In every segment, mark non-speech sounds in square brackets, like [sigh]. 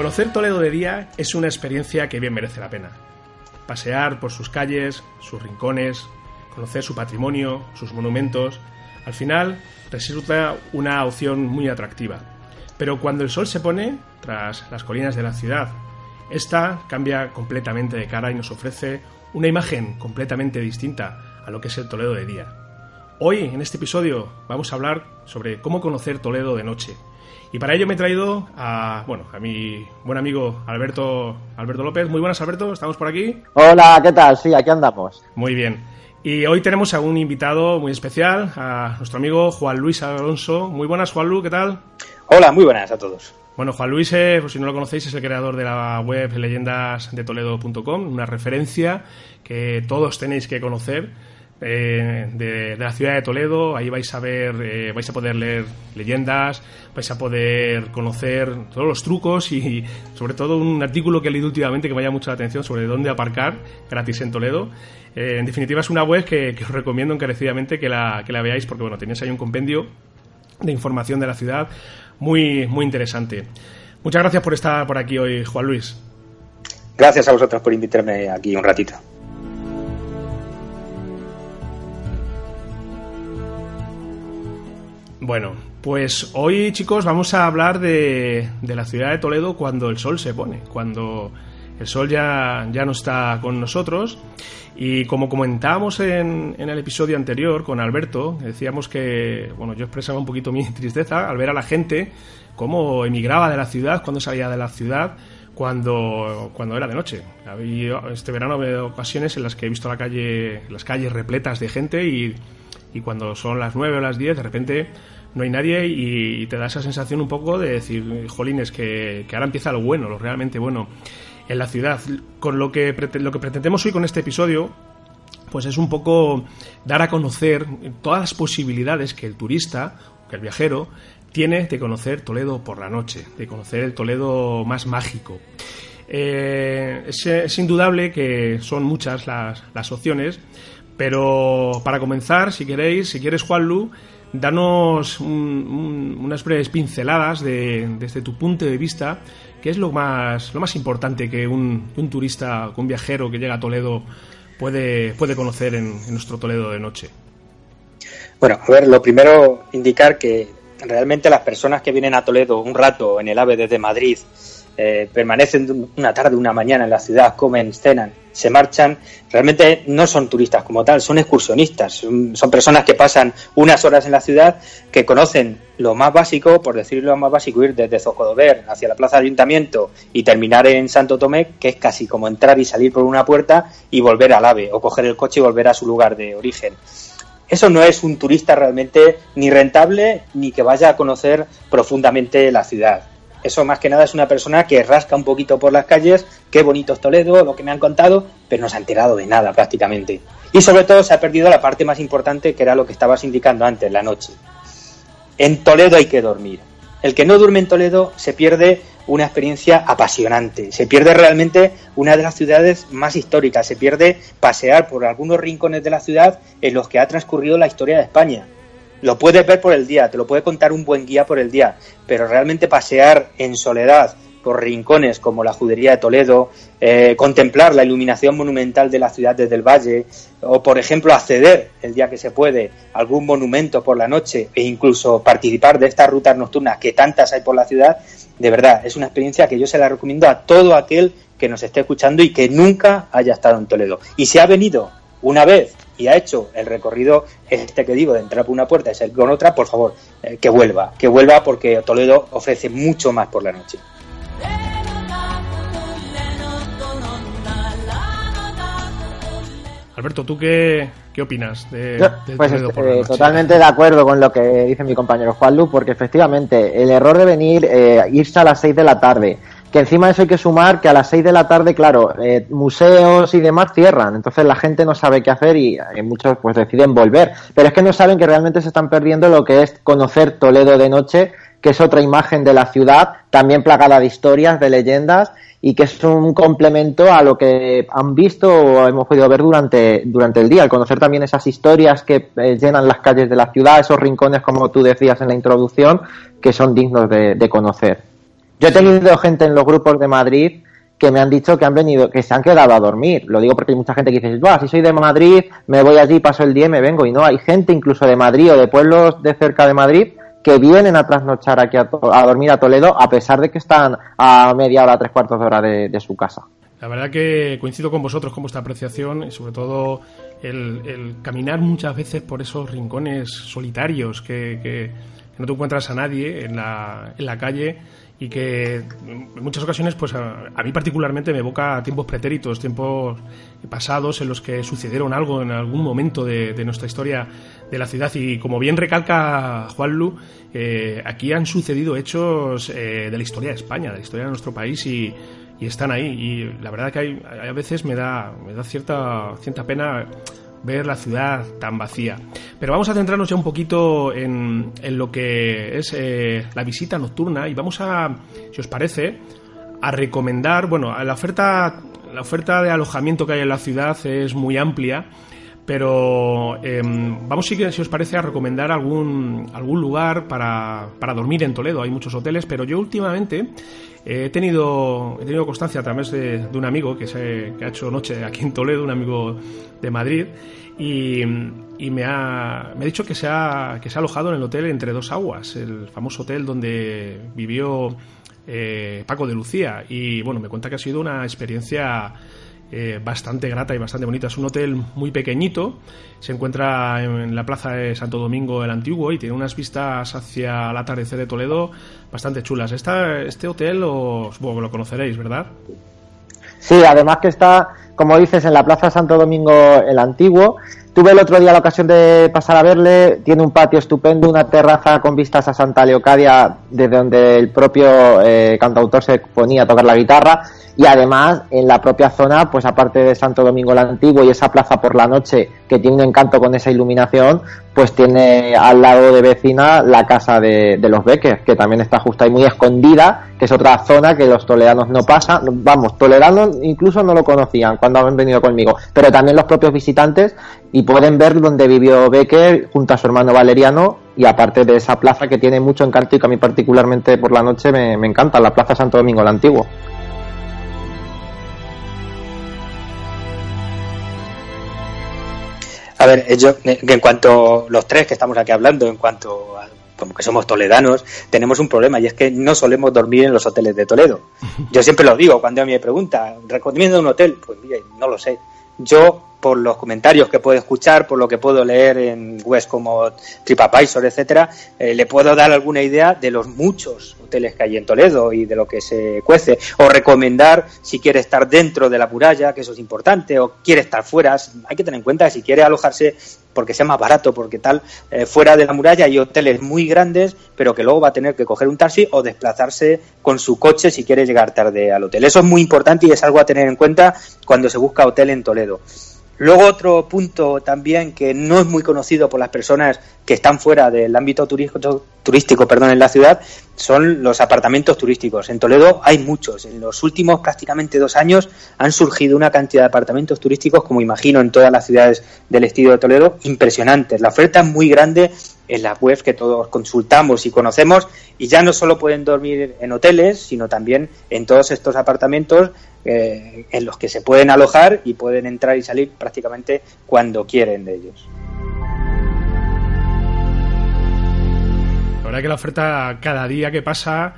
Conocer Toledo de día es una experiencia que bien merece la pena. Pasear por sus calles, sus rincones, conocer su patrimonio, sus monumentos, al final resulta una opción muy atractiva. Pero cuando el sol se pone tras las colinas de la ciudad, esta cambia completamente de cara y nos ofrece una imagen completamente distinta a lo que es el Toledo de día. Hoy, en este episodio, vamos a hablar sobre cómo conocer Toledo de noche, y para ello me he traído a, bueno, a mi buen amigo Alberto, Alberto López. Muy buenas, Alberto, ¿estamos por aquí? Hola, ¿qué tal? Sí, aquí andamos. Muy bien. Y hoy tenemos a un invitado muy especial, a nuestro amigo Juan Luis Alonso. Muy buenas, Juan Luis, ¿qué tal? Hola, muy buenas a todos. Bueno, Juan Luis, eh, pues si no lo conocéis, es el creador de la web leyendasdetoledo.com, una referencia que todos tenéis que conocer eh, de, la ciudad de Toledo. Ahí vais a ver, eh, vais a poder leer leyendas, vais a poder conocer todos los trucos y, sobre todo un artículo que he leído últimamente que me llama mucho la atención sobre dónde aparcar gratis en Toledo. Eh, en definitiva es una web que, os recomiendo encarecidamente que la, que la veáis porque bueno, tenéis ahí un compendio de información de la ciudad muy, muy interesante. Muchas gracias por estar por aquí hoy, Juan Luis. Gracias a vosotros por invitarme aquí un ratito. Bueno, pues hoy chicos vamos a hablar de, la ciudad de Toledo cuando el sol se pone, cuando el sol ya, ya no está con nosotros. Y como comentábamos en, el episodio anterior con Alberto, decíamos que, bueno, yo expresaba un poquito mi [laughs] tristeza al ver a la gente cómo emigraba de la ciudad, cuando salía de la ciudad, cuando, cuando era de noche. este verano habido ocasiones en las que he visto la calle, las calles repletas de gente y y cuando son las 9 o las 10 de repente no hay nadie y, te da esa sensación un poco de decir, jolines, que, ahora empieza lo bueno, lo realmente bueno en la ciudad. Con lo que, lo que pretendemos hoy con este episodio, pues es un poco dar a conocer todas las posibilidades que el turista, que el viajero, tiene de conocer Toledo por la noche, de conocer el Toledo más mágico. Eh, es, indudable que son muchas las, las opciones, pero para comenzar, si queréis, si quieres, Juanlu, danos unas breves pinceladas de, desde tu punto de vista, qué es lo más, lo más importante que un, turista, un viajero que llega a Toledo puede, puede conocer en, en nuestro Toledo de noche. Bueno, a ver, lo primero, indicar que realmente las personas que vienen a Toledo un rato en el AVE desde Madrid eh, permanecen una tarde, una mañana en la ciudad, comen, cenan, se marchan, realmente no son turistas como tal, son excursionistas, son, personas que pasan unas horas en la ciudad, que conocen lo más básico, por decirlo lo más básico, ir desde Zocodover hacia la plaza de ayuntamiento y terminar en Santo Tomé, que es casi como entrar y salir por una puerta y volver al AVE, o coger el coche y volver a su lugar de origen eso no es un turista realmente ni rentable ni que vaya a conocer profundamente la ciudad. Eso más que nada es una persona que rasca un poquito por las calles, qué bonito es Toledo, lo que me han contado, pero no se ha enterado de nada prácticamente. Y sobre todo se ha perdido la parte más importante, que era lo que estabas indicando antes, la noche. En Toledo hay que dormir. El que no duerme en Toledo se pierde una experiencia apasionante, se pierde realmente una de las ciudades más históricas, se pierde pasear por algunos rincones de la ciudad en los que ha transcurrido la historia de España. Lo puedes ver por el día, te lo puede contar un buen guía por el día, pero realmente pasear en soledad por rincones como la Judería de Toledo, eh, contemplar la iluminación monumental de la ciudad desde el valle, o por ejemplo acceder el día que se puede a algún monumento por la noche e incluso participar de estas rutas nocturnas que tantas hay por la ciudad, de verdad es una experiencia que yo se la recomiendo a todo aquel que nos esté escuchando y que nunca haya estado en Toledo. Y si ha venido una vez y ha hecho el recorrido este que digo de entrar por una puerta y salir con otra, por favor, eh, que vuelva, que vuelva porque Toledo ofrece mucho más por la noche. Alberto, ¿tú qué, qué opinas de, pues eh, totalmente de acuerdo con lo que dice mi compañero Juanlu, porque efectivamente el error de venir, eh, irse a las 6 de la tarde, que encima de eso hay que sumar que a las 6 de la tarde, claro, eh, museos y demás cierran, entonces la gente no sabe qué hacer y, muchos pues deciden volver, pero es que no saben que realmente se están perdiendo lo que es conocer Toledo de noche, que es otra imagen de la ciudad, también plagada de historias, de leyendas y que es un complemento a lo que han visto o hemos podido ver durante, durante el día, al conocer también esas historias que eh, llenan las calles de la ciudad, esos rincones, como tú decías en la introducción, que son dignos de, conocer. Yo he tenido gente en los grupos de Madrid que me han dicho que han venido, que se han quedado a dormir. Lo digo porque hay mucha gente que dice, si soy de Madrid, me voy allí, paso el día y me vengo. Y no, hay gente incluso de Madrid o de pueblos de cerca de Madrid que vienen a trasnochar aquí a, dormir a Toledo a pesar de que están a media hora, tres cuartos de hora de, su casa. La verdad que coincido con vosotros con vuestra apreciación y sobre todo el, caminar muchas veces por esos rincones solitarios que, no te encuentras a nadie en la, en la calle y que en muchas ocasiones, pues a, mí particularmente me evoca tiempos pretéritos, tiempos pasados en los que sucedieron algo en algún momento de, nuestra historia de la ciudad. Y como bien recalca Juanlu, eh, aquí han sucedido hechos eh, de la historia de España, de la historia de nuestro país y, están ahí. Y la verdad que hay, a veces me da, me da cierta, cierta pena ver la ciudad tan vacía. Pero vamos a centrarnos ya un poquito en, en lo que es eh, la visita nocturna y vamos a, si os parece, a recomendar, bueno, la oferta, la oferta de alojamiento que hay en la ciudad es muy amplia, pero em, vamos, si, si os parece, a recomendar algún, algún lugar para, para dormir en Toledo. Hay muchos hoteles, pero yo últimamente he tenido, he tenido constancia a través de, un amigo que, se, que ha hecho noche aquí en Toledo, un amigo de Madrid, y, me, ha, me, ha, dicho que se ha, que se ha alojado en el hotel Entre Dos Aguas, el famoso hotel donde vivió eh, Paco de Lucía. Y bueno, me cuenta que ha sido una experiencia eh, bastante grata y bastante bonita. Es un hotel muy pequeñito, se encuentra en la plaza de Santo Domingo el Antiguo y tiene unas vistas hacia el atardecer de Toledo bastante chulas. Esta, este hotel os, bueno, lo conoceréis, ¿verdad? Sí, además que está, como dices, en la plaza Santo Domingo el Antiguo. Tuve el otro día la ocasión de pasar a verle. Tiene un patio estupendo, una terraza con vistas a Santa Leocadia, desde donde el propio eh, cantautor se ponía a tocar la guitarra y además en la propia zona, pues aparte de Santo Domingo el Antiguo y esa plaza por la noche que tiene un encanto con esa iluminación, pues tiene al lado de vecina la casa de, los Beckers, que también está justo ahí muy escondida, que es otra zona que los toledanos no pasan, vamos, toledanos incluso no lo conocían cuando han venido conmigo, pero también los propios visitantes y pueden ver donde vivió Becker junto a su hermano Valeriano y aparte de esa plaza que tiene mucho encanto y que a mí particularmente por la noche me, me encanta, la Plaza Santo Domingo el Antiguo. A ver, yo, en cuanto los tres que estamos aquí hablando, en cuanto a como que somos toledanos, tenemos un problema y es que no solemos dormir en los hoteles de Toledo. [laughs] Yo siempre lo digo cuando a mí me pregunta, ¿recomiendo un hotel? Pues mire, no lo sé. Yo, por los comentarios que puedo escuchar, por lo que puedo leer en webs como TripAdvisor, etcétera, eh, le puedo dar alguna idea de los muchos hoteles que hay en Toledo y de lo que se cuece, o recomendar si quiere estar dentro de la muralla, que eso es importante, o quiere estar fuera. Hay que tener en cuenta que si quiere alojarse porque sea más barato, porque tal, eh, fuera de la muralla hay hoteles muy grandes, pero que luego va a tener que coger un taxi o desplazarse con su coche si quiere llegar tarde al hotel. Eso es muy importante y es algo a tener en cuenta cuando se busca hotel en Toledo. Luego otro punto también que no es muy conocido por las personas que están fuera del ámbito turístico, turístico perdón, en la ciudad son los apartamentos turísticos. En Toledo hay muchos. En los últimos prácticamente dos años han surgido una cantidad de apartamentos turísticos, como imagino en todas las ciudades del estilo de Toledo, impresionantes. La oferta es muy grande en las webs que todos consultamos y conocemos y ya no solo pueden dormir en hoteles, sino también en todos estos apartamentos eh, en los que se pueden alojar y pueden entrar y salir prácticamente cuando quieren de ellos. La verdad que la oferta cada día que pasa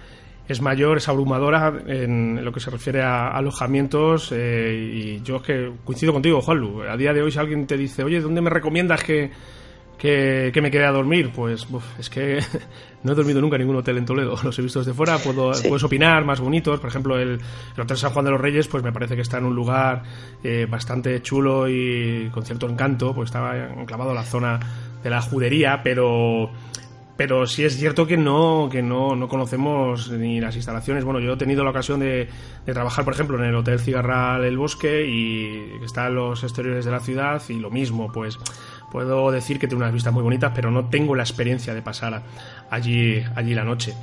es mayor, es abrumadora en lo que se refiere a alojamientos eh, y yo es que coincido contigo, Juanlu. A día de hoy si alguien te dice, oye, ¿dónde me recomiendas que, que, me quedé a dormir, pues es que [laughs] no he dormido nunca en ningún hotel en Toledo. [laughs] Los he visto desde fuera, puedo, puedes opinar, más bonitos. Por ejemplo, el, Hotel San Juan de los Reyes, pues me parece que está en un lugar eh, bastante chulo y con cierto encanto, pues estaba enclavado en la zona de la judería, pero pero sí es cierto que no que no, no conocemos ni las instalaciones. Bueno, yo he tenido la ocasión de, de, trabajar, por ejemplo, en el Hotel Cigarral El Bosque y que está en los exteriores de la ciudad y lo mismo, pues puedo decir que tiene unas vistas muy bonitas, pero no tengo la experiencia de pasar allí, allí la noche.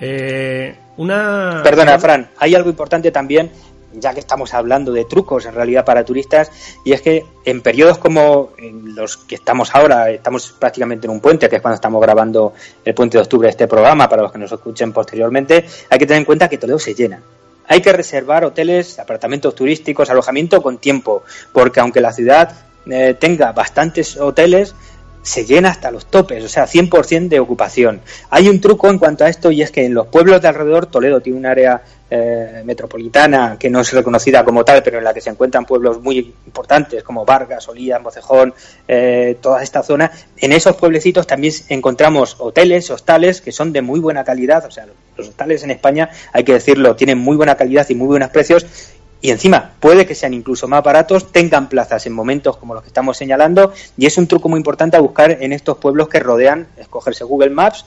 Eh, una... Perdona, Fran, hay algo importante también, ya que estamos hablando de trucos en realidad para turistas, y es que en periodos como los que estamos ahora, estamos prácticamente en un puente, que es cuando estamos grabando el puente de octubre de este programa, para los que nos escuchen posteriormente, hay que tener en cuenta que Toledo se llena. Hay que reservar hoteles, apartamentos turísticos, alojamiento con tiempo, porque aunque la ciudad eh, tenga bastantes hoteles, se llena hasta los topes, o sea, 100% de ocupación. Hay un truco en cuanto a esto y es que en los pueblos de alrededor, Toledo tiene un área eh, metropolitana que no es reconocida como tal, pero en la que se encuentran pueblos muy importantes como Vargas, Olías, Mocejón, eh, toda esta zona. En esos pueblecitos también encontramos hoteles, hostales que son de muy buena calidad, o sea, los hostales en España, hay que decirlo, tienen muy buena calidad y muy buenos precios y encima puede que sean incluso más baratos, tengan plazas en momentos como los que estamos señalando y es un truco muy importante a buscar en estos pueblos que rodean, escogerse Google Maps,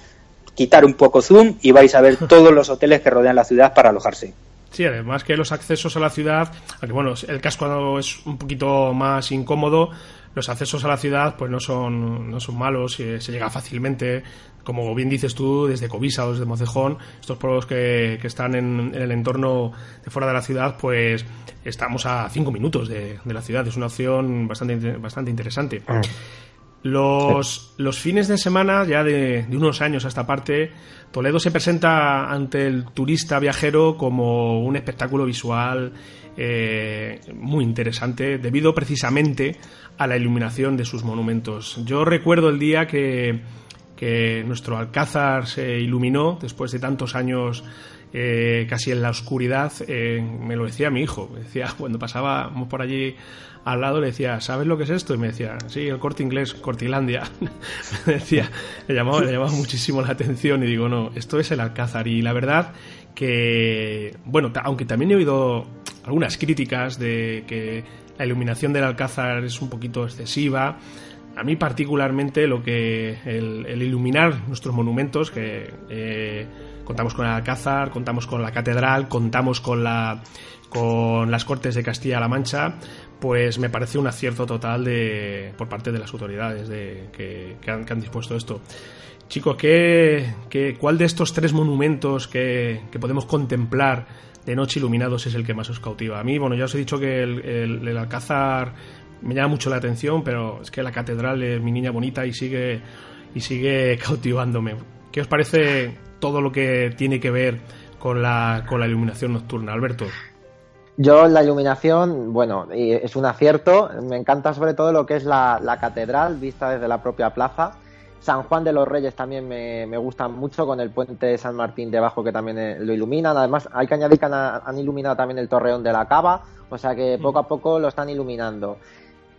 quitar un poco zoom y vais a ver [laughs] todos los hoteles que rodean la ciudad para alojarse. Sí, además que los accesos a la ciudad, aunque bueno, el casco es un poquito más incómodo, los accesos a la ciudad pues no son, no son malos, se, se llega fácilmente, como bien dices tú, desde Covisa o desde Mocejón, estos pueblos que, que están en, el entorno de fuera de la ciudad, pues estamos a cinco minutos de, la ciudad, es una opción bastante, bastante interesante. Ah. Los, los, fines de semana, ya de, de, unos años a esta parte, Toledo se presenta ante el turista viajero como un espectáculo visual eh, muy interesante, debido precisamente a la iluminación de sus monumentos. Yo recuerdo el día que, que nuestro Alcázar se iluminó después de tantos años eh, casi en la oscuridad, eh, me lo decía mi hijo. Me decía, [laughs] cuando pasábamos por allí al lado, le decía, ¿sabes lo que es esto? Y me decía, sí, el corte inglés, Cortilandia. [laughs] me decía, le llamaba, le llamaba muchísimo la atención y digo, no, esto es el Alcázar. Y la verdad que, bueno, aunque también he oído algunas críticas de que la iluminación del Alcázar es un poquito excesiva. A mí particularmente lo que el, iluminar nuestros monumentos, que eh, contamos con el Alcázar, contamos con la Catedral, contamos con la con las Cortes de Castilla-La Mancha, pues me parece un acierto total de, por parte de las autoridades de, que, han, que han dispuesto esto. Chicos, ¿qué, qué, cuál de estos tres monumentos que, que podemos contemplar de noche iluminados es el que más os cautiva. A mí, bueno, ya os he dicho que el, Alcázar me llama mucho la atención, pero es que la catedral es mi niña bonita y sigue, y sigue [laughs] cautivándome. ¿Qué os parece todo lo que tiene que ver con la, con la iluminación nocturna, Alberto? Yo la iluminación, bueno, es un acierto. Me encanta sobre todo lo que es la, la catedral vista desde la propia plaza San Juan de los Reyes también me, me gusta mucho con el puente de San Martín debajo que también eh, lo iluminan. Además, hay que añadir que han, iluminado también el torreón de la Cava, o sea que poco a poco lo están iluminando.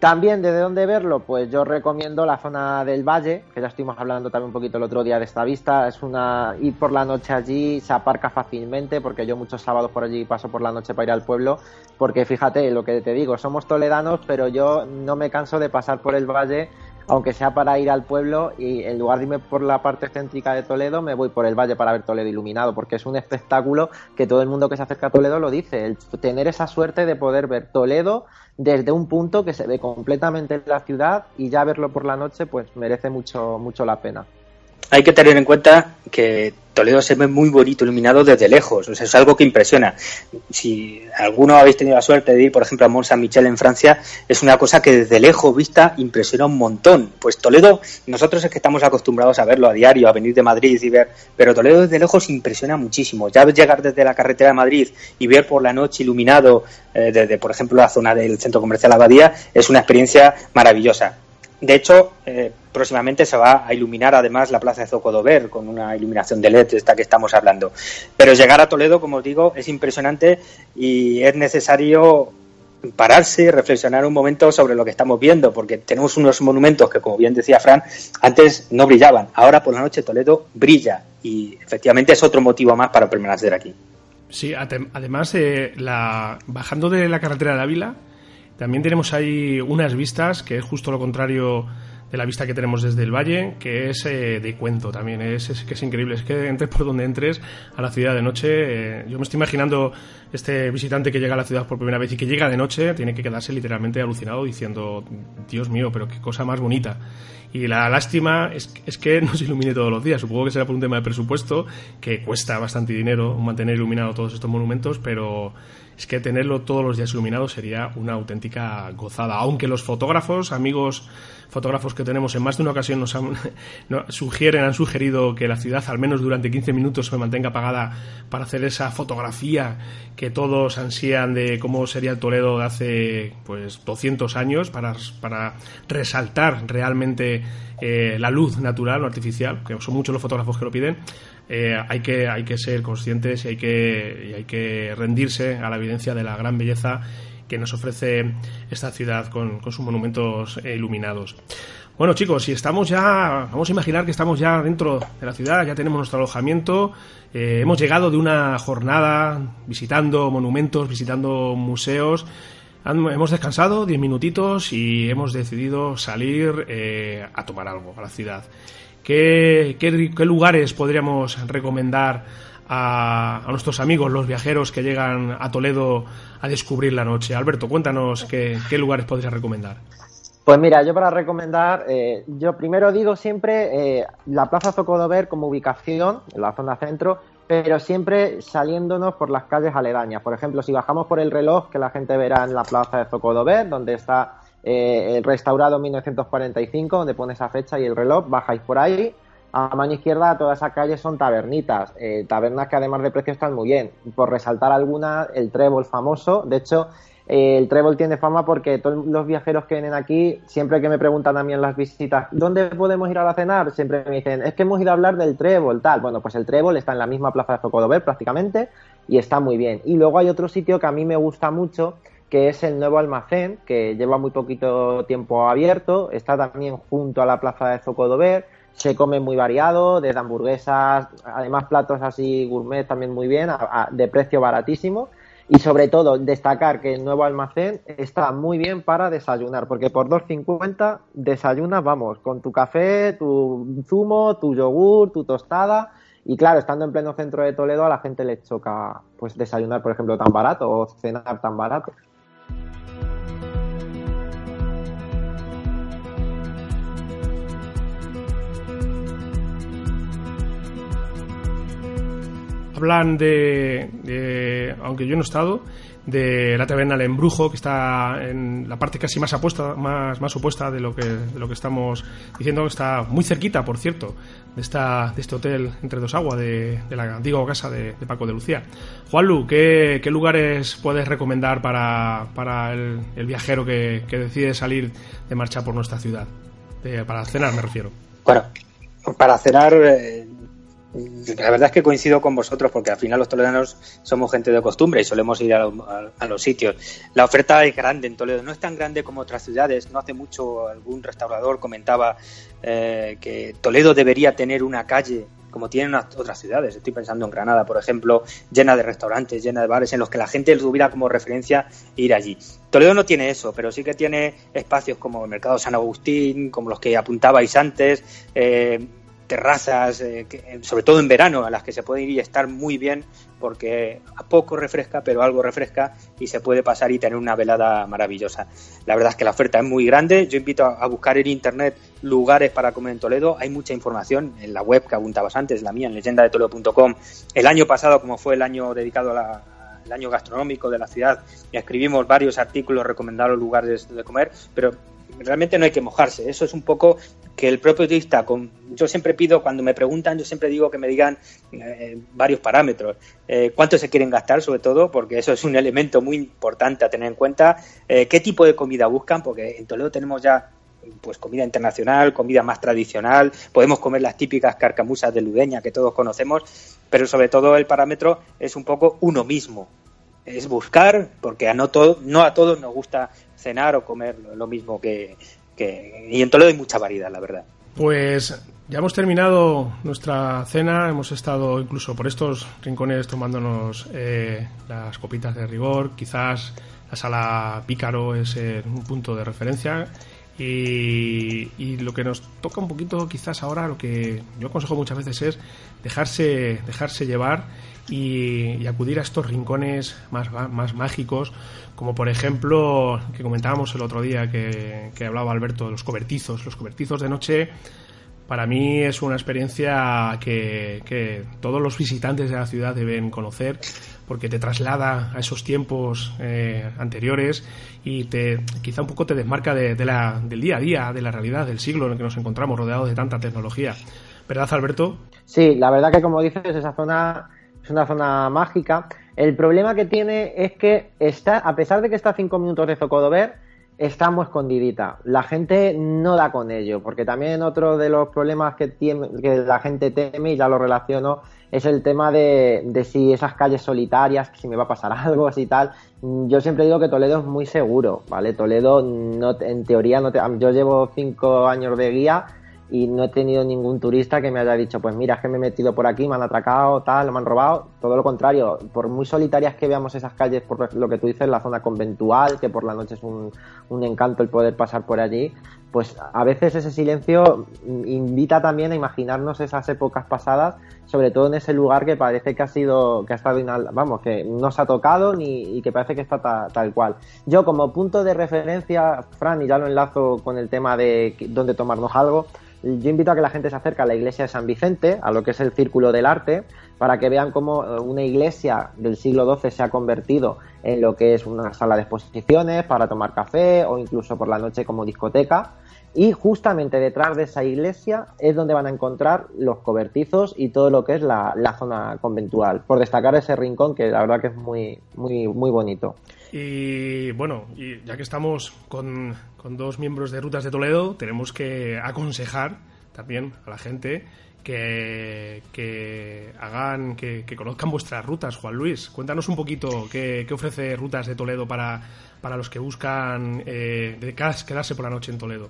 También, ¿desde dónde verlo? Pues yo recomiendo la zona del Valle, que ya estuvimos hablando también un poquito el otro día de esta vista. Es una. ir por la noche allí se aparca fácilmente, porque yo muchos sábados por allí paso por la noche para ir al pueblo. Porque fíjate, lo que te digo, somos toledanos, pero yo no me canso de pasar por el Valle aunque sea para ir al pueblo y en lugar de irme por la parte céntrica de Toledo, me voy por el valle para ver Toledo iluminado, porque es un espectáculo que todo el mundo que se acerca a Toledo lo dice, tener esa suerte de poder ver Toledo desde un punto que se ve completamente en la ciudad y ya verlo por la noche pues merece mucho mucho la pena hay que tener en cuenta que Toledo se ve muy bonito iluminado desde lejos, o sea, es algo que impresiona. Si alguno habéis tenido la suerte de ir, por ejemplo, a Mont Saint-Michel en Francia, es una cosa que desde lejos vista impresiona un montón. Pues Toledo, nosotros es que estamos acostumbrados a verlo a diario, a venir de Madrid y ver, pero Toledo desde lejos impresiona muchísimo. Ya llegar desde la carretera de Madrid y ver por la noche iluminado eh, desde, por ejemplo, la zona del centro comercial Abadía, es una experiencia maravillosa. De hecho, eh, próximamente se va a iluminar además la plaza de Zocodover con una iluminación de LED, esta que estamos hablando. Pero llegar a Toledo, como os digo, es impresionante y es necesario pararse, reflexionar un momento sobre lo que estamos viendo, porque tenemos unos monumentos que, como bien decía Fran, antes no brillaban. Ahora por la noche Toledo brilla y efectivamente es otro motivo más para permanecer aquí. Sí, además, eh, la, bajando de la carretera de Ávila, también tenemos ahí unas vistas, que es justo lo contrario de la vista que tenemos desde el valle, que es eh, de cuento también, es, que es increíble, es que entres por donde entres a la ciudad de noche, eh, yo me estoy imaginando este visitante que llega a la ciudad por primera vez y que llega de noche, tiene que quedarse literalmente alucinado diciendo, Dios mío, pero qué cosa más bonita. Y la lástima es, es que [laughs] no se ilumine todos los días. Supongo que será por un tema de presupuesto, que cuesta bastante dinero mantener iluminado todos estos monumentos, pero es que tenerlo todos los días iluminado sería una auténtica gozada. Aunque los fotógrafos, amigos fotógrafos que tenemos en más de una ocasión nos han, [laughs] sugieren, han sugerido que la ciudad al menos durante 15 minutos se mantenga apagada para hacer esa fotografía que todos ansían de cómo sería el Toledo de hace pues 200 años para, para resaltar realmente eh, la luz natural o artificial, que son muchos los fotógrafos que lo piden. Eh, hay, que, hay que ser conscientes y hay que, y hay que rendirse a la evidencia de la gran belleza que nos ofrece esta ciudad con, sus monumentos iluminados. Bueno chicos, si estamos ya, vamos a imaginar que estamos ya dentro de la ciudad, ya tenemos nuestro alojamiento, eh, hemos llegado de una jornada visitando monumentos, visitando museos, hemos descansado diez minutitos y hemos decidido salir eh, a tomar algo a la ciudad. ¿Qué, lugares podríamos recomendar a, nuestros amigos, los viajeros que llegan a Toledo a descubrir la noche. Alberto, cuéntanos qué, lugares podrías recomendar. Pues mira, yo para recomendar, eh, yo primero digo siempre eh, la Plaza Zocodover como ubicación, en la zona centro, pero siempre saliéndonos por las calles aledañas. Por ejemplo, si bajamos por el reloj, que la gente verá en la Plaza de Zocodover, donde está eh, el restaurado 1945, donde pone esa fecha y el reloj, bajáis por ahí a mano izquierda todas esas calles son tabernitas, eh, tabernas que además de precio están muy bien. Por resaltar alguna, el trébol famoso, de hecho, eh, el trébol tiene fama porque todos los viajeros que vienen aquí, siempre que me preguntan a mí en las visitas, ¿dónde podemos ir a cenar? Siempre me dicen, es que hemos ido a hablar del trébol, tal. Bueno, pues el trébol está en la misma plaza de Zocodover prácticamente y está muy bien. Y luego hay otro sitio que a mí me gusta mucho, que es el nuevo almacén, que lleva muy poquito tiempo abierto, está también junto a la plaza de Zocodover se come muy variado, desde hamburguesas, además platos así gourmet también muy bien, de precio baratísimo. Y sobre todo destacar que el nuevo almacén está muy bien para desayunar, porque por 2.50 desayunas, vamos, con tu café, tu zumo, tu yogur, tu tostada. Y claro, estando en pleno centro de Toledo a la gente le choca pues desayunar, por ejemplo, tan barato o cenar tan barato. Hablan de, aunque yo no he estado, de la taberna El Embrujo, que está en la parte casi más apuesta, más, más opuesta de lo que, de lo que estamos diciendo, que está muy cerquita, por cierto, de, esta, de este hotel Entre Dos Aguas, de, la antigua casa de, Paco de Lucía. Juanlu, ¿qué, ¿qué lugares puedes recomendar para, para el, viajero que, decide salir de marcha por nuestra ciudad? para cenar, me refiero. Bueno, para cenar, eh, la verdad es que coincido con vosotros porque al final los toledanos somos gente de costumbre y solemos ir a, los sitios. La oferta es grande en Toledo, no es tan grande como otras ciudades. No hace mucho algún restaurador comentaba eh, que Toledo debería tener una calle como tienen otras ciudades. Estoy pensando en Granada, por ejemplo, llena de restaurantes, llena de bares en los que la gente tuviera como referencia ir allí. Toledo no tiene eso, pero sí que tiene espacios como el Mercado San Agustín, como los que apuntabais antes, eh, terrazas, eh, sobre todo en verano, a las que se puede ir y estar muy bien porque a poco refresca, pero algo refresca y se puede pasar y tener una velada maravillosa. La verdad es que la oferta es muy grande. Yo invito a, buscar en internet lugares para comer en Toledo. Hay mucha información en la web que apuntabas antes, la mía, en leyendadetoledo.com. El año pasado, como fue el año dedicado al año gastronómico de la ciudad, escribimos varios artículos recomendando lugares de comer, pero realmente no hay que mojarse. Eso es un poco que el propio turista, con, yo siempre pido, cuando me preguntan, yo siempre digo que me digan eh, varios parámetros. Eh, cuánto se quieren gastar, sobre todo, porque eso es un elemento muy importante a tener en cuenta. Eh, qué tipo de comida buscan, porque en Toledo tenemos ya pues comida internacional, comida más tradicional, podemos comer las típicas carcamusas de Ludeña que todos conocemos, pero sobre todo el parámetro es un poco uno mismo, es buscar, porque a no, no a todos nos gusta cenar o comer lo mismo que, Y en Toledo hay mucha variedad, la verdad. Pues ya hemos terminado nuestra cena, hemos estado incluso por estos rincones tomándonos eh, las copitas de rigor, quizás la sala Pícaro es eh, un punto de referencia y, y, lo que nos toca un poquito quizás ahora, lo que yo aconsejo muchas veces es dejarse, dejarse llevar y, acudir a estos rincones más, más mágicos, como por ejemplo, que comentábamos el otro día que, que hablaba Alberto los cobertizos. Los cobertizos de noche para mí es una experiencia que, que, todos los visitantes de la ciudad deben conocer porque te traslada a esos tiempos eh, anteriores y te quizá un poco te desmarca de, de la, del día a día, de la realidad del siglo en el que nos encontramos rodeados de tanta tecnología. ¿Verdad, Alberto? Sí, la verdad que como dices, esa zona es una zona mágica. El problema que tiene es que está, a pesar de que está a 5 minutos de Zocodover, está muy escondidita. La gente no da con ello, porque también otro de los problemas que, tiene, que la gente teme, y ya lo relaciono, es el tema de, si esas calles solitarias, si me va a pasar [laughs] algo, así tal. Yo siempre digo que Toledo es muy seguro, ¿vale? Toledo, en teoría, no yo llevo 5 años de guía y no he tenido ningún turista que me haya dicho, pues mira, es que me he metido por aquí, me han atracado, tal, me han robado. Todo lo contrario, por muy solitarias que veamos esas calles, por lo que tú dices, la zona conventual, que por la noche es un, un encanto el poder pasar por allí, pues a veces ese silencio invita también a imaginarnos esas épocas pasadas, sobre todo en ese lugar que parece que ha sido, que ha estado, vamos, que no se ha tocado ni y que parece que está tal cual. Yo como punto de referencia, Fran, y ya lo enlazo con el tema de dónde tomarnos algo, yo invito a que la gente se acerque a la iglesia de San Vicente, a lo que es el Círculo del Arte, para que vean cómo eh, una iglesia del siglo XII se ha convertido en lo que es una sala de exposiciones para tomar café o incluso por la noche como discoteca. Y justamente detrás de esa iglesia es donde van a encontrar los cobertizos y todo lo que es la, la zona conventual. Por destacar ese rincón que la verdad que es muy, muy, muy bonito. Y bueno, ya que estamos con, dos miembros de Rutas de Toledo, tenemos que aconsejar también a la gente que, que hagan, que, conozcan vuestras rutas. Juan Luis, cuéntanos un poquito qué, ofrece Rutas de Toledo para, para los que buscan eh, quedarse por la noche en Toledo.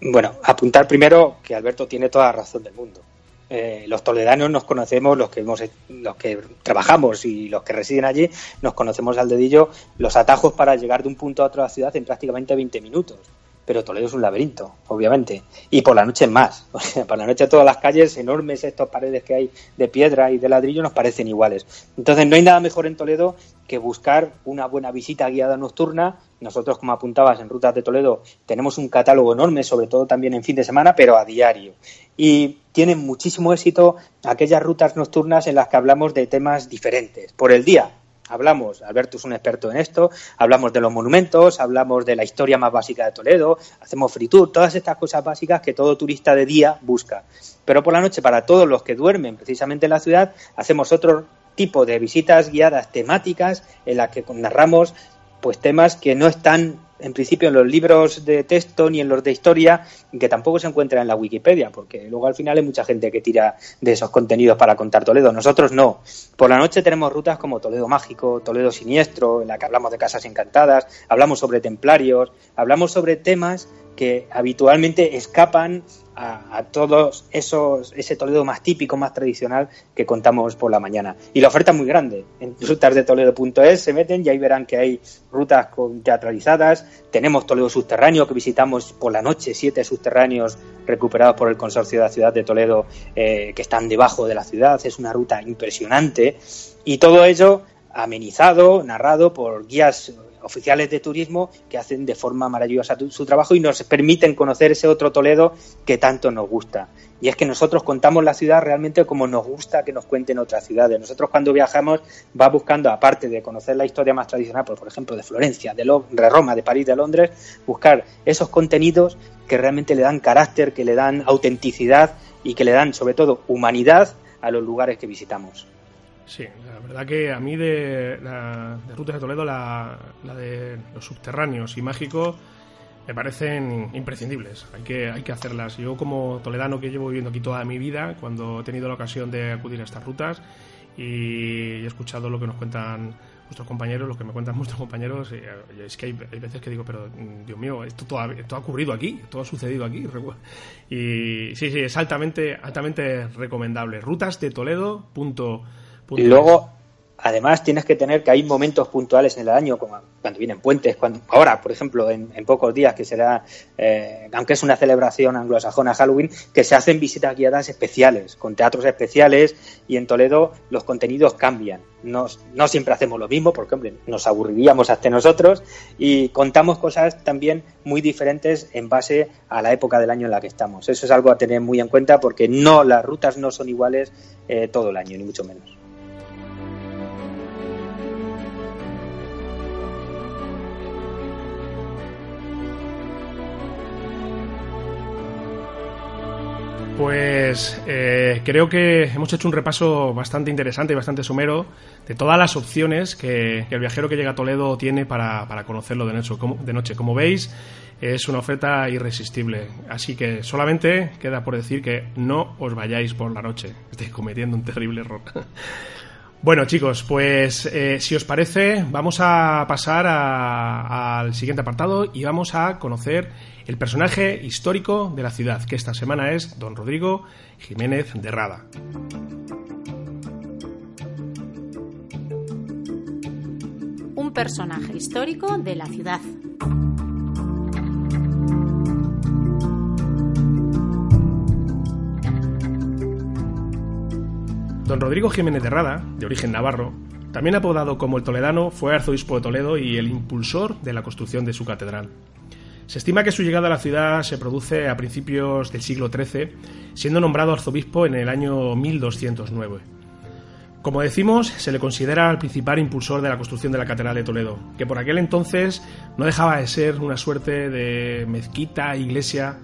Bueno, apuntar primero que Alberto tiene toda la razón del mundo. Eh, los toledanos nos conocemos, los que, hemos, los que trabajamos y los que residen allí, nos conocemos al dedillo los atajos para llegar de un punto a otro de la ciudad en prácticamente 20 minutos. Pero Toledo es un laberinto, obviamente. Y por la noche más. [laughs] O sea, por la noche todas las calles enormes, estas paredes que hay de piedra y de ladrillo nos parecen iguales. Entonces no hay nada mejor en Toledo que buscar una buena visita guiada nocturna. Nosotros, como apuntabas en Rutas de Toledo, tenemos un catálogo enorme, sobre todo también en fin de semana, pero a diario. Y tienen muchísimo éxito aquellas rutas nocturnas en las que hablamos de temas diferentes. Por el día, hablamos, Alberto es un experto en esto, hablamos de los monumentos, hablamos de la historia más básica de Toledo, hacemos free tour, todas estas cosas básicas que todo turista de día busca. Pero por la noche, para todos los que duermen precisamente en la ciudad, hacemos otro tipo de visitas guiadas temáticas en las que narramos pues temas que no están en principio en los libros de texto ni en los de historia, que tampoco se encuentra en la Wikipedia, porque luego al final hay mucha gente que tira de esos contenidos para contar Toledo. Nosotros no. Por la noche tenemos rutas como Toledo Mágico, Toledo Siniestro, en la que hablamos de casas encantadas, hablamos sobre templarios, hablamos sobre temas que habitualmente escapan a, todos esos ese Toledo más típico, más tradicional que contamos por la mañana. Y la oferta es muy grande. En rutasdetoledo.es se meten y ahí verán que hay rutas con teatralizadas. Tenemos Toledo subterráneo que visitamos por la noche, siete subterráneos recuperados por el consorcio de la ciudad de Toledo eh, que están debajo de la ciudad. Es una ruta impresionante y todo ello amenizado, narrado por guías oficiales de turismo que hacen de forma maravillosa su trabajo y nos permiten conocer ese otro Toledo que tanto nos gusta. Y es que nosotros contamos la ciudad realmente como nos gusta que nos cuenten otras ciudades. Nosotros cuando viajamos va buscando, aparte de conocer la historia más tradicional, por ejemplo, de Florencia, de Roma, de París, de Londres, buscar esos contenidos que realmente le dan carácter, que le dan autenticidad y que le dan, sobre todo, humanidad a los lugares que visitamos. Sí, la verdad que a mí de, la, Rutas de Toledo, la, de los subterráneos y mágicos me parecen imprescindibles. Hay que, hay que hacerlas. Yo como toledano que llevo viviendo aquí toda mi vida, cuando he tenido la ocasión de acudir a estas rutas y he escuchado lo que nos cuentan nuestros compañeros, lo que me cuentan [laughs] nuestros compañeros, eh, es que hay, veces que digo, pero Dios mío, esto, todo, ha ocurrido aquí, todo ha sucedido aquí. [laughs] Y sí, sí, es altamente, altamente recomendable. Rutas Y luego, además, tienes que tener que hay momentos puntuales en el año, como cuando vienen puentes, cuando ahora, por ejemplo, en, pocos días, que será, eh, aunque es una celebración anglosajona Halloween, que se hacen visitas guiadas especiales, con teatros especiales, y en Toledo los contenidos cambian. No, no siempre hacemos lo mismo, porque, hombre, nos aburriríamos hasta nosotros, y contamos cosas también muy diferentes en base a la época del año en la que estamos. Eso es algo a tener muy en cuenta, porque no, las rutas no son iguales eh, todo el año, ni mucho menos. Pues eh, creo que hemos hecho un repaso bastante interesante y bastante somero de todas las opciones que, el viajero que llega a Toledo tiene para, conocerlo de noche. Como, veis, es una oferta irresistible. Así que solamente queda por decir que no os vayáis por la noche. Estoy cometiendo un terrible error. [laughs] Bueno chicos, pues eh, si os parece vamos a pasar al siguiente apartado y vamos a conocer el personaje histórico de la ciudad, que esta semana es don Rodrigo Jiménez de Rada. Un personaje histórico de la ciudad. Don Rodrigo Jiménez de Rada, de origen navarro, también apodado como el Toledano, fue arzobispo de Toledo y el impulsor de la construcción de su catedral. Se estima que su llegada a la ciudad se produce a principios del siglo XIII, siendo nombrado arzobispo en el año 1209. Como decimos, se le considera el principal impulsor de la construcción de la Catedral de Toledo, que por aquel entonces no dejaba de ser una suerte de mezquita, iglesia,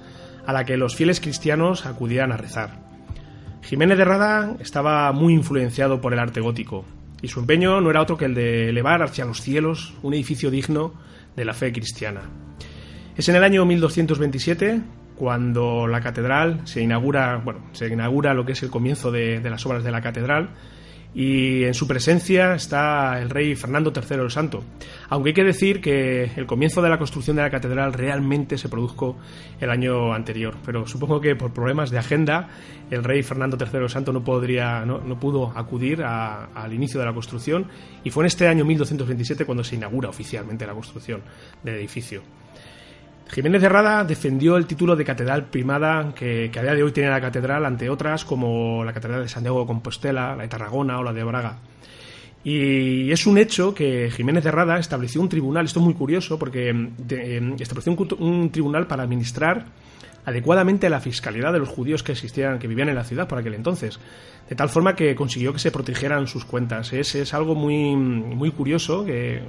a la que los fieles cristianos acudían a rezar. Jiménez de Rada estaba muy influenciado por el arte gótico, y su empeño no era otro que el de elevar hacia los cielos un edificio digno de la fe cristiana. Es en el año 1227 cuando la catedral se inaugura, bueno, se inaugura lo que es el comienzo de, las obras de la catedral y en su presencia está el rey Fernando III el Santo. Aunque hay que decir que el comienzo de la construcción de la catedral realmente se produjo el año anterior, pero supongo que por problemas de agenda el rey Fernando III el Santo no, podría, no, pudo acudir al inicio de la construcción y fue en este año 1227 cuando se inaugura oficialmente la construcción del edificio. Jiménez de Rada defendió el título de catedral primada que, a día de hoy tiene la catedral ante otras como la Catedral de Santiago de Compostela, la de Tarragona o la de Braga. Y es un hecho que Jiménez de Rada estableció un tribunal, esto es muy curioso porque eh, estableció un tribunal para administrar adecuadamente la fiscalidad de los judíos que existían, que vivían en la ciudad por aquel entonces, de tal forma que consiguió que se protegieran sus cuentas. Es, es algo muy, muy curioso que,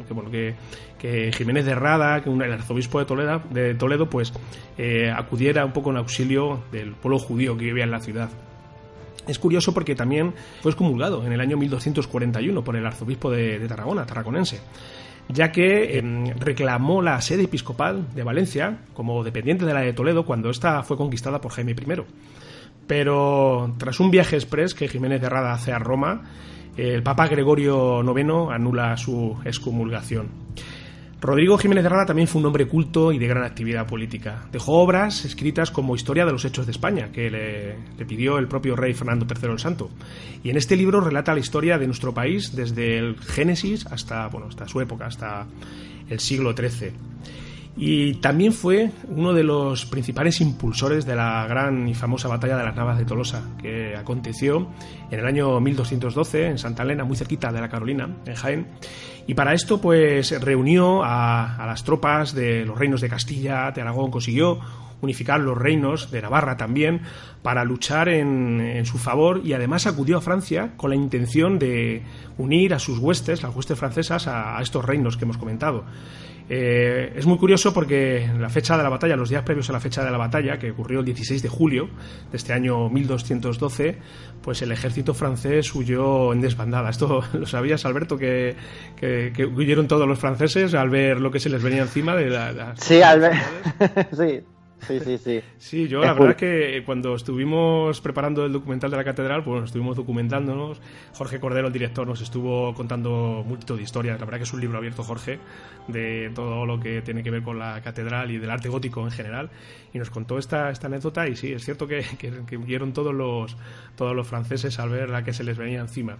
que, Jiménez de Rada, que el arzobispo de Toledo, de Toledo pues eh, acudiera un poco en auxilio del pueblo judío que vivía en la ciudad. Es curioso porque también fue excomulgado en el año 1241 por el arzobispo de, de Tarragona, tarraconense. Ya que em, reclamó la sede episcopal de Valencia como dependiente de la de Toledo cuando ésta fue conquistada por Jaime I. Pero tras un viaje express que Jiménez de Rada hace a Roma, el Papa Gregorio IX anula su excomulgación. Rodrigo Jiménez de Rada también fue un hombre culto y de gran actividad política. Dejó obras escritas como Historia de los Hechos de España, que le, pidió el propio rey Fernando III el Santo. Y en este libro relata la historia de nuestro país desde el Génesis hasta, bueno, hasta su época, hasta el siglo XIII. Y también fue uno de los principales impulsores de la gran y famosa batalla de las Navas de Tolosa, que aconteció en el año 1212 en Santa Elena, muy cerquita de la Carolina, en Jaén. Y para esto, pues reunió a, las tropas de los reinos de Castilla, de Aragón, consiguió unificar los reinos de Navarra también para luchar en, su favor y además acudió a Francia con la intención de unir a sus huestes, las huestes francesas, a estos reinos que hemos comentado. Eh, es muy curioso porque la fecha de la batalla, los días previos a la fecha de la batalla, que ocurrió el 16 de julio de este año 1212, pues el ejército francés huyó en desbandada. ¿Esto [laughs] lo sabías, Alberto, que, huyeron todos los franceses al ver lo que se les venía encima de la... sí, al ver... [laughs] sí. Sí, sí, sí. [laughs] Sí, yo la verdad que cuando estuvimos preparando el documental de la catedral, pues estuvimos documentándonos. Jorge Cordero, el director, nos estuvo contando multitud de historias. La verdad que es un libro abierto, Jorge, de todo lo que tiene que ver con la catedral y del arte gótico en general. Y nos contó esta, esta anécdota y sí, es cierto que, que, vieron todos los, todos los franceses al ver la que se les venía encima.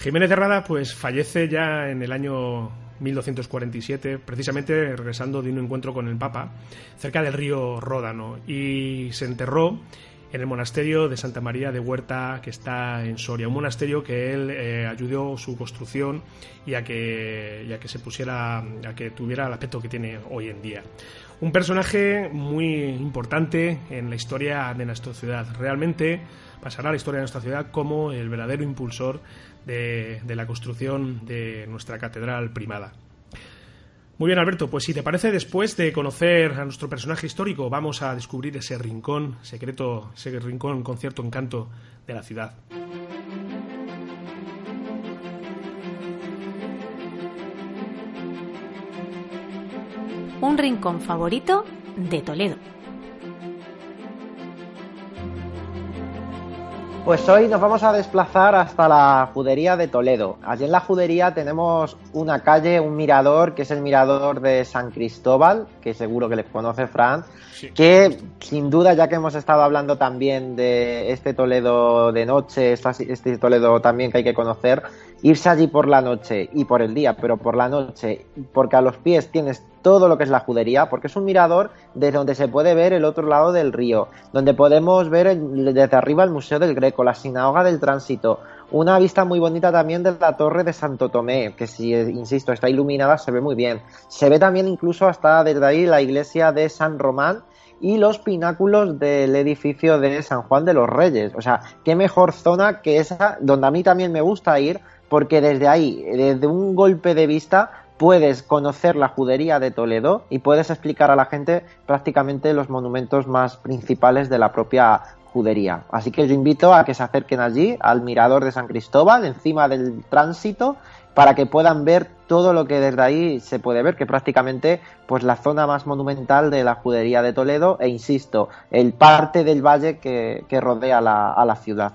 Jiménez de Rada pues fallece ya en el año 1247, precisamente regresando de un encuentro con el Papa, cerca del río Ródano, y se enterró en el monasterio de Santa María de Huerta, que está en Soria, un monasterio que él eh, ayudó su construcción y a que, ya que se pusiera, a que tuviera el aspecto que tiene hoy en día. Un personaje muy importante en la historia de nuestra ciudad. Realmente pasará a la historia de nuestra ciudad como el verdadero impulsor de, la construcción de nuestra catedral primada. Muy bien, Alberto, pues si te parece, después de conocer a nuestro personaje histórico, vamos a descubrir ese rincón secreto, ese rincón con cierto encanto de la ciudad. Un rincón favorito de Toledo. Pues hoy nos vamos a desplazar hasta la judería de Toledo. Allí en la judería tenemos una calle, un mirador, que es el mirador de San Cristóbal, que seguro que le conoce Fran, que sin duda, ya que hemos estado hablando también de este Toledo de noche, este Toledo también que hay que conocer, irse allí por la noche y por el día, pero por la noche, porque a los pies tienes todo lo que es la judería, porque es un mirador desde donde se puede ver el otro lado del río, donde podemos ver desde arriba el Museo del Greco, la sinagoga del tránsito, una vista muy bonita también de la torre de Santo Tomé, que si, insisto, está iluminada, se ve muy bien. Se ve también incluso hasta desde ahí la iglesia de San Román y los pináculos del edificio de San Juan de los Reyes. O sea, qué mejor zona que esa, donde a mí también me gusta ir, porque desde ahí, desde un golpe de vista, puedes conocer la judería de Toledo y puedes explicar a la gente prácticamente los monumentos más principales de la propia judería. Así que yo invito a que se acerquen allí, al mirador de San Cristóbal, encima del tránsito, para que puedan ver todo lo que desde ahí se puede ver, que prácticamente pues la zona más monumental de la judería de Toledo, e insisto, el parte del valle que, rodea a la ciudad.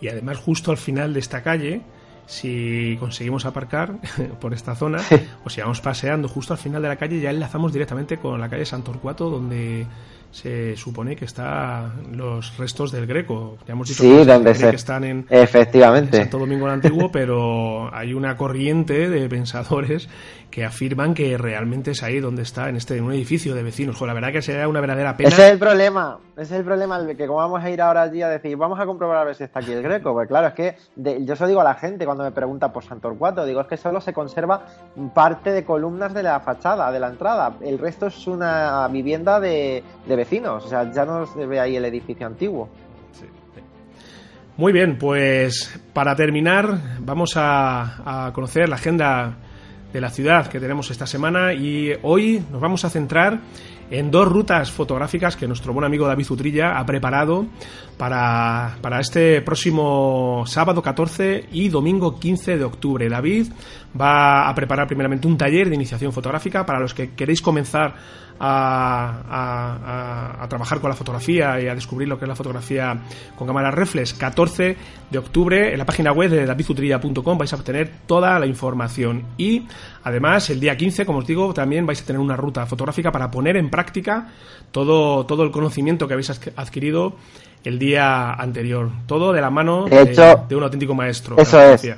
Y además justo al final de esta calle, si conseguimos aparcar [laughs] por esta zona o si vamos paseando justo al final de la calle ya enlazamos directamente con la calle Santorcuato donde se supone que están los restos del Greco. Ya hemos dicho que, están en, efectivamente. Santo Domingo el Antiguo, pero hay una corriente de pensadores que afirman que realmente es ahí donde está, en este en un edificio de vecinos. la verdad que sería una verdadera pena. Ese es el problema, ese es el problema, que como vamos a ir ahora allí a decir, vamos a comprobar a ver si está aquí el Greco. Pues claro, es que yo eso digo a la gente cuando me pregunta por Santorcuato, digo, es que solo se conserva parte de columnas de la fachada, de la entrada. El resto es una vivienda de, de vecinos. O sea, ya no se ve ahí el edificio antiguo. Muy bien, pues para terminar vamos a, conocer la agenda de la ciudad que tenemos esta semana y hoy nos vamos a centrar en dos rutas fotográficas que nuestro buen amigo David Utrilla ha preparado para, para este próximo sábado 14 y domingo 15 de octubre. David va a preparar primeramente un taller de iniciación fotográfica para los que queréis comenzar a, trabajar con la fotografía y a descubrir lo que es la fotografía con cámaras reflex. 14 de octubre en la página web de davidzutrilla.com vais a obtener toda la información y además el día 15, como os digo, también vais a tener una ruta fotográfica para poner en práctica todo, todo el conocimiento que habéis adquirido el día anterior. Todo de la mano de, un auténtico maestro. Eso es.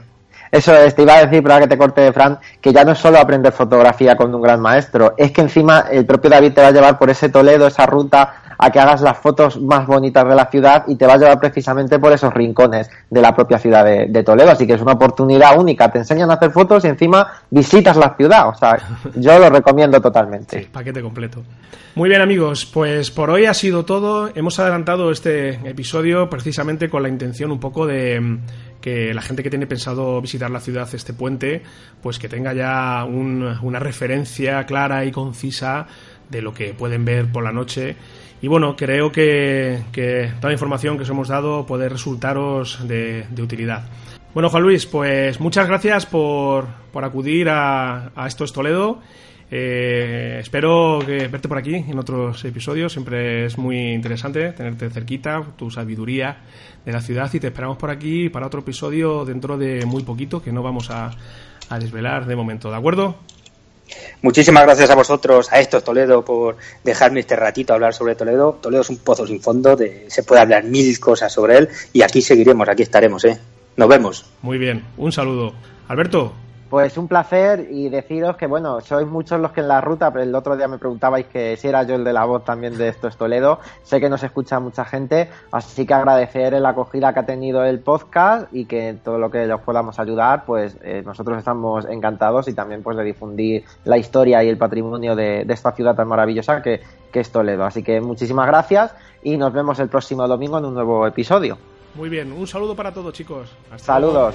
Eso es, te iba a decir, para que te corte, Fran, que ya no es solo aprender fotografía con un gran maestro, es que encima el propio David te va a llevar por ese Toledo, esa ruta, a que hagas las fotos más bonitas de la ciudad y te va a llevar precisamente por esos rincones de la propia ciudad de, Toledo. Así que es una oportunidad única. Te enseñan a hacer fotos y encima visitas la ciudad. O sea, yo lo recomiendo totalmente. Sí, paquete completo. Muy bien amigos, pues por hoy ha sido todo. Hemos adelantado este episodio precisamente con la intención un poco de que la gente que tiene pensado visitar la ciudad este puente, pues que tenga ya una referencia clara y concisa de lo que pueden ver por la noche. Y bueno, creo que, toda la información que os hemos dado puede resultaros de, utilidad. Bueno, Juan Luis, pues muchas gracias por, por acudir a, a Esto es Toledo. Eh, espero que verte por aquí en otros episodios. Siempre es muy interesante tenerte cerquita, tu sabiduría de la ciudad y te esperamos por aquí para otro episodio dentro de muy poquito que no vamos a, desvelar de momento. ¿De acuerdo? Muchísimas gracias a vosotros, a estos Toledo, por dejarme este ratito a hablar sobre Toledo. Toledo es un pozo sin fondo, de, se puede hablar mil cosas sobre él y aquí seguiremos, aquí estaremos. ¿eh? Nos vemos. Muy bien, un saludo. Alberto, pues un placer y deciros que, bueno, sois muchos los que en la ruta, pero el otro día me preguntabais que si era yo el de la voz también de Esto es Toledo. Sé que nos escucha mucha gente, así que agradecer la acogida que ha tenido el podcast y que todo lo que os podamos ayudar, pues eh, nosotros estamos encantados y también pues de difundir la historia y el patrimonio de, esta ciudad tan maravillosa que, que es Toledo. Así que muchísimas gracias y nos vemos el próximo domingo en un nuevo episodio. Muy bien, un saludo para todos chicos. Saludos.